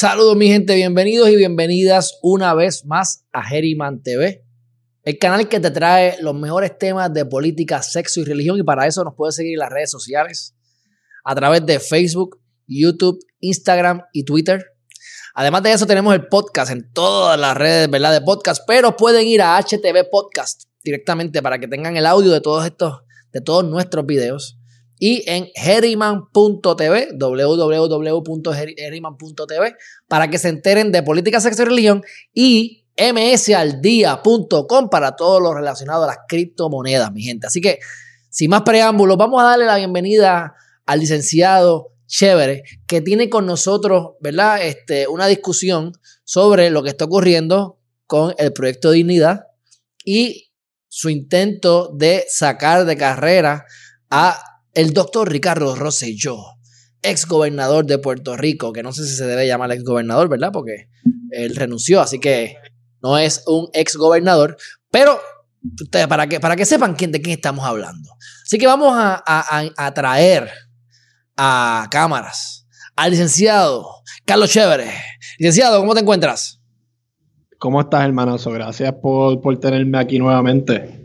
Saludos mi gente, bienvenidos y bienvenidas una vez más a Geriman TV, el canal que te trae los mejores temas de política, sexo y religión y para eso nos puedes seguir en las redes sociales a través de Facebook, YouTube, Instagram y Twitter. Además de eso tenemos el podcast en todas las redes ¿verdad? de podcast, pero pueden ir a HTV Podcast directamente para que tengan el audio de todos estos, de todos nuestros videos y en Herriman.tv, www.herriman.tv, para que se enteren de política, sexo y religión, y msaldía.com para todo lo relacionado a las criptomonedas, mi gente. Así que, sin más preámbulos, vamos a darle la bienvenida al licenciado Chévere, que tiene con nosotros, ¿verdad? Este, una discusión sobre lo que está ocurriendo con el proyecto Dignidad y su intento de sacar de carrera a el doctor Ricardo Rosselló, ex gobernador de Puerto Rico, que no sé si se debe llamar ex gobernador, ¿verdad? Porque él renunció, así que no es un ex gobernador, pero para que, para que sepan quién, de quién estamos hablando. Así que vamos a, a traer a cámaras al licenciado Carlos Chévere. Licenciado, ¿cómo te encuentras? ¿Cómo estás, hermanazo? Gracias por, por tenerme aquí nuevamente.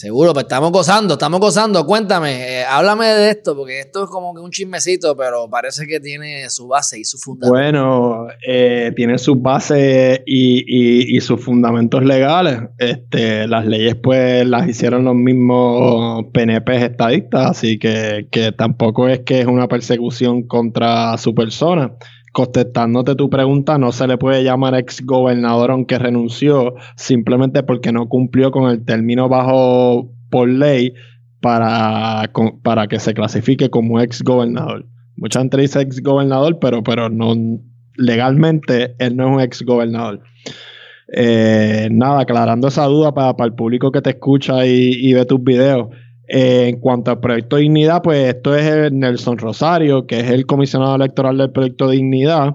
Seguro, pues estamos gozando, estamos gozando. Cuéntame, eh, háblame de esto, porque esto es como que un chismecito, pero parece que tiene su base y su fundamento. Bueno, eh, tiene su base y, sus fundamentos legales. Este, las leyes, pues, las hicieron los mismos PNP estadistas, así que, que tampoco es que es una persecución contra su persona contestándote tu pregunta, no se le puede llamar ex gobernador aunque renunció, simplemente porque no cumplió con el término bajo por ley para, para que se clasifique como ex gobernador. Mucha gente dice ex gobernador, pero, pero no legalmente él no es un ex gobernador. Eh, nada, aclarando esa duda para, el público que te escucha y, y ve tus videos. En cuanto al proyecto Dignidad, pues esto es Nelson Rosario, que es el comisionado electoral del proyecto Dignidad.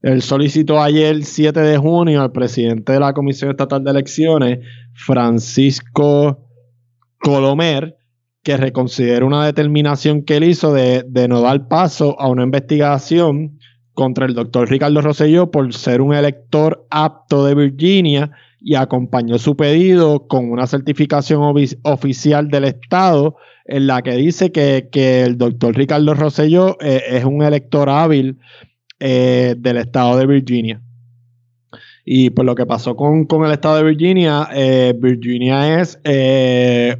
Él solicitó ayer, 7 de junio, al presidente de la Comisión Estatal de Elecciones, Francisco Colomer, que reconsidere una determinación que él hizo de, de no dar paso a una investigación contra el doctor Ricardo Rosselló por ser un elector apto de Virginia y acompañó su pedido con una certificación oficial del Estado en la que dice que, el doctor Ricardo Rosselló eh, es un elector hábil eh, del Estado de Virginia. Y pues lo que pasó con, el Estado de Virginia, eh, Virginia es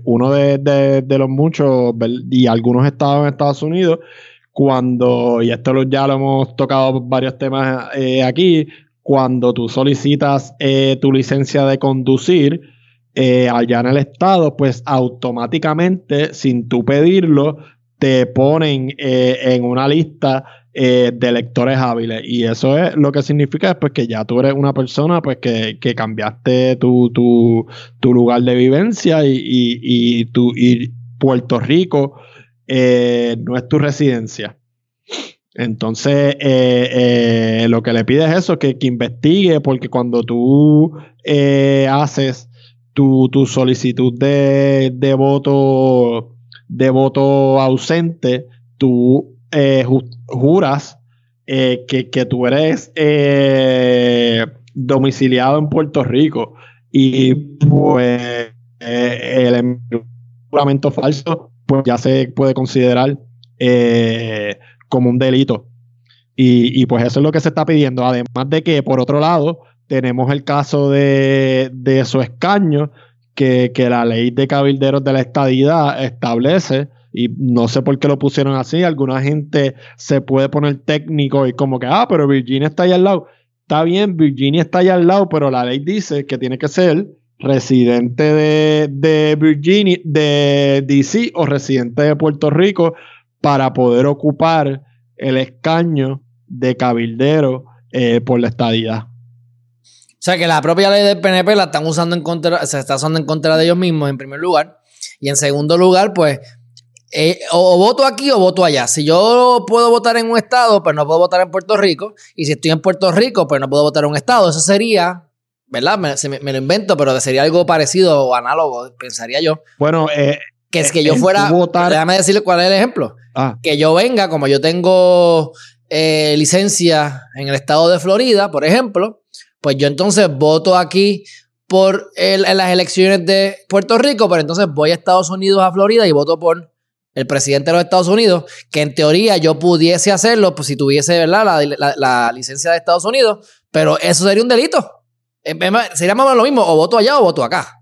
uno de, los muchos y algunos estados en Estados Unidos cuando, y esto ya lo hemos tocado varios temas aquí, cuando tú solicitas eh, tu licencia de conducir eh, allá en el estado, pues automáticamente, sin tú pedirlo, te ponen eh, en una lista de electores hábiles. Y eso es lo que significa pues, que ya tú eres una persona pues, que, cambiaste tu, lugar de vivencia y, y, y Puerto Rico no es tu residencia. Entonces, eh, eh, lo que le pide es eso, que, que investigue, porque cuando tú eh, haces tu, solicitud de, voto de voto ausente, tú juras que, tú eres domiciliado en Puerto Rico. Y pues el juramento falso pues ya se puede considerar como un delito. Y, pues eso es lo que se está pidiendo. Además de que, por otro lado, tenemos el caso de, de su escaño, que, la ley de cabilderos de la estadidad establece, y no sé por qué lo pusieron así, alguna gente se puede poner técnico y como que, ah, pero Virginia está ahí al lado. Está bien, Virginia está ahí al lado, pero la ley dice que tiene que ser residente de, de Virginia, de DC o residente de Puerto Rico para poder ocupar el escaño de cabildero eh, por la estadidad. O sea que la propia ley del PNP la están usando en contra, se está usando en contra de ellos mismos en primer lugar. Y en segundo lugar, pues, eh, o, voto aquí o voto allá. Si yo puedo votar en un estado, pues no puedo votar en Puerto Rico. Y si estoy en Puerto Rico, pues no puedo votar en un estado. Eso sería, ¿verdad? Me, lo invento, pero sería algo parecido o análogo, pensaría yo. Bueno, eh, que es que yo fuera. Votar... Déjame decirle cuál es el ejemplo. Ah. Que yo venga, como yo tengo eh, licencia en el estado de Florida, por ejemplo, pues yo entonces voto aquí por en las elecciones de Puerto Rico, pero entonces voy a Estados Unidos, a Florida y voto por el presidente de los Estados Unidos, que en teoría yo pudiese hacerlo pues, si tuviese ¿verdad? La, licencia de Estados Unidos, pero eso sería un delito. Sería más o menos lo mismo, o voto allá o voto acá.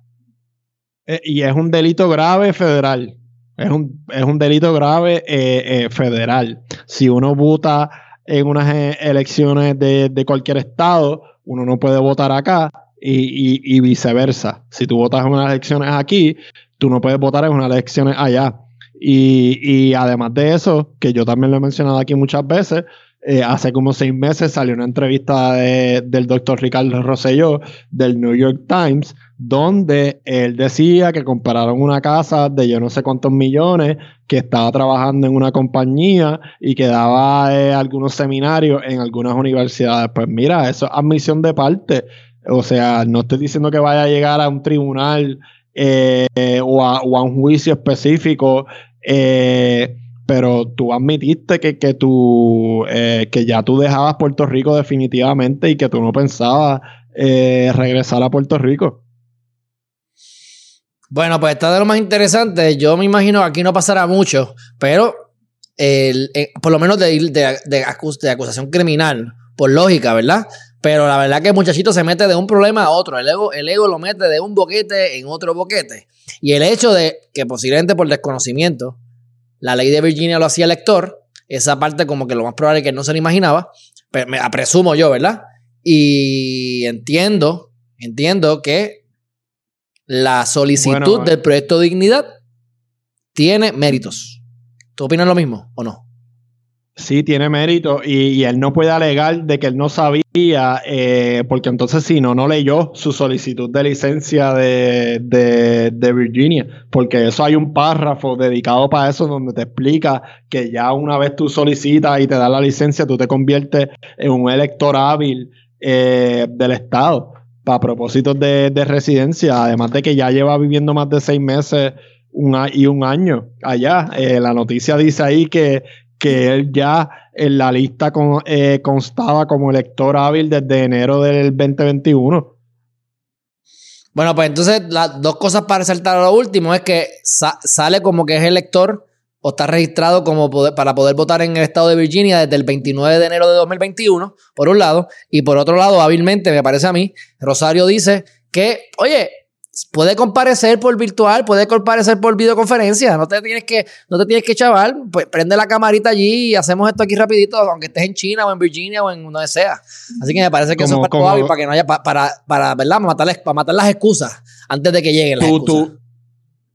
Eh, y es un delito grave federal. Es un, es un delito grave eh, eh, federal. Si uno vota en unas elecciones de, de cualquier estado, uno no puede votar acá y, viceversa. Si tú votas en unas elecciones aquí, tú no puedes votar en unas elecciones allá. Y, además de eso, que yo también lo he mencionado aquí muchas veces, eh, hace como seis meses salió una entrevista del doctor Ricardo Rosselló del New York Times, donde él decía que compararon una casa de yo no sé cuántos millones que estaba trabajando en una compañía y que daba eh, algunos seminarios en algunas universidades. Pues mira, eso es admisión de parte. O sea, no estoy diciendo que vaya a llegar a un tribunal eh, o, a, un juicio específico, pero tú admitiste que, que, tú, que ya tú dejabas Puerto Rico definitivamente y que tú no pensabas regresar a Puerto Rico. Bueno, pues está de lo más interesante. Yo me imagino que aquí no pasará mucho, pero el, eh, por lo menos de, de, acusación criminal, por lógica, ¿verdad? Pero la verdad que el muchachito se mete de un problema a otro. El ego, el ego lo mete de un boquete en otro boquete. Y el hecho de que posiblemente por desconocimiento la ley de Virginia lo hacía el lector, esa parte como que lo más probable es que no se lo imaginaba, pero me presumo yo, ¿verdad? Y entiendo, entiendo que la solicitud del proyecto Dignidad tiene méritos. ¿Tú opinas lo mismo o no? Sí, tiene mérito y, él no puede alegar de que él no sabía, eh, porque entonces si no, no leyó su solicitud de licencia de, de, Virginia, porque eso hay un párrafo dedicado para eso donde te explica que ya una vez tú solicitas y te da la licencia, tú te conviertes en un elector hábil eh, del Estado para propósitos de, residencia, además de que ya lleva viviendo más de seis meses y un año allá. Eh, la noticia dice ahí que, que él ya en la lista eh, constaba como elector hábil desde enero del 2021. Bueno, pues entonces las dos cosas para resaltar lo último es que sale como que es elector o está registrado como para poder votar en el estado de Virginia desde el 29 de enero de 2021, por un lado, y por otro lado, hábilmente, me parece a mí, Rosario dice que, oye, puede comparecer por virtual, puede comparecer por videoconferencia, no te tienes que, no te tienes que chaval, pues prende la camarita allí y hacemos esto aquí rapidito, aunque estés en China o en Virginia o en donde sea. Así que me parece que eso es para, para que no haya, para, para, ¿verdad? Matar, para matar las excusas antes de que lleguen las excusas.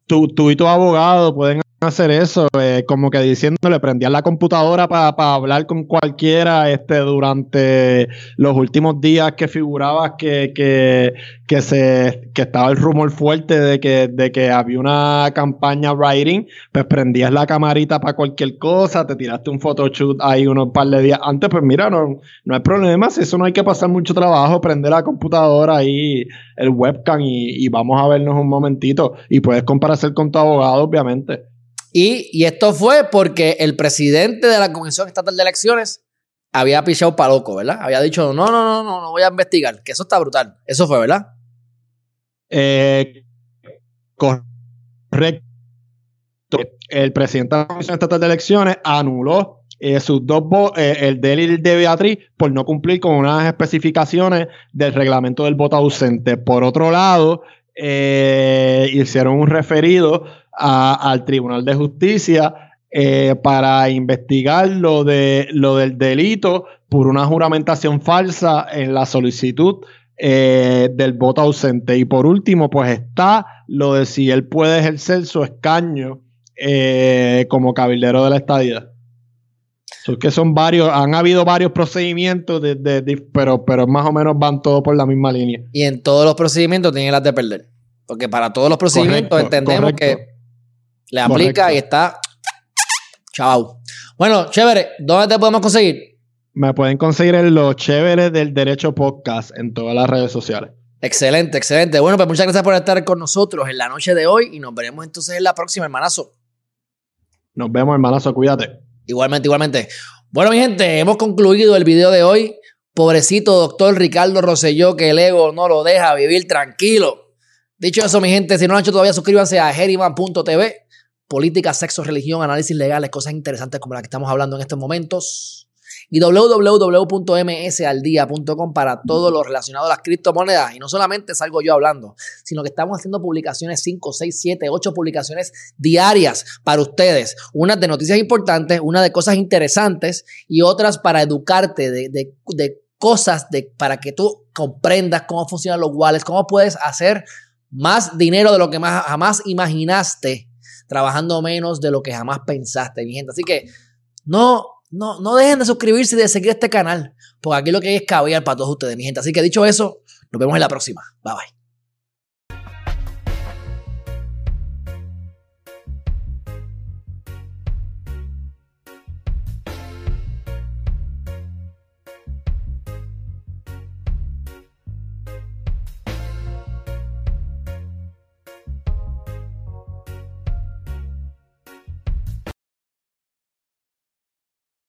Tú, tú, y tu abogado pueden hacer eso, eh, como que diciéndole, prendían la computadora para hablar con cualquiera este, durante los últimos días que figurabas que, que, que, se, que estaba el rumor fuerte de que, de que había una campaña writing, pues prendías la camarita para cualquier cosa, te tiraste un photoshoot ahí unos par de días antes, pues mira, no, no hay problema, si eso no hay que pasar mucho trabajo, prender la computadora ahí, el webcam y, y vamos a vernos un momentito y puedes comparecer con tu abogado, obviamente. Y, esto fue porque el presidente de la Comisión Estatal de Elecciones había pichado para loco, ¿verdad? Había dicho, no, no, no, no, no voy a investigar, que eso está brutal. Eso fue, ¿verdad? Eh, correcto. El presidente de la Comisión Estatal de Elecciones anuló eh, sus dos eh, el de y el de Beatriz, por no cumplir con unas especificaciones del reglamento del voto ausente. Por otro lado, hicieron un referido al Tribunal de Justicia eh, para investigar lo, de, lo del delito por una juramentación falsa en la solicitud eh, del voto ausente. Y por último, pues está lo de si él puede ejercer su escaño eh, como cabildero de la estadía. Es que son varios, han habido varios procedimientos, de, pero, pero más o menos van todos por la misma línea. Y en todos los procedimientos tienen las de perder. Porque para todos los procedimientos entendemos que le aplica y está. Chao. Bueno, chévere, ¿dónde te podemos conseguir? Me pueden conseguir en los chéveres del Derecho Podcast en todas las redes sociales. Excelente, excelente. Bueno, pues muchas gracias por estar con nosotros en la noche de hoy y nos veremos entonces en la próxima, hermanazo. Nos vemos, hermanazo, cuídate. Igualmente, igualmente. Bueno, mi gente, hemos concluido el video de hoy. Pobrecito doctor Ricardo Rosselló, que el ego no lo deja vivir tranquilo. Dicho eso, mi gente, si no lo han hecho todavía, suscríbanse a geriman.tv. Política, sexo, religión, análisis legales, cosas interesantes como las que estamos hablando en estos momentos y www.msaldía.com para todo lo relacionado a las criptomonedas. Y no solamente salgo yo hablando, sino que estamos haciendo publicaciones 5, 6, 7, 8 publicaciones diarias para ustedes. Unas de noticias importantes, una de cosas interesantes y otras para educarte de, cosas de, para que tú comprendas cómo funcionan los wallets, cómo puedes hacer más dinero de lo que más, jamás imaginaste, trabajando menos de lo que jamás pensaste, mi. Así que no no, no dejen de suscribirse y de seguir este canal, porque aquí lo que hay es caviar para todos ustedes, mi gente. Así que dicho eso, nos vemos en la próxima. Bye bye.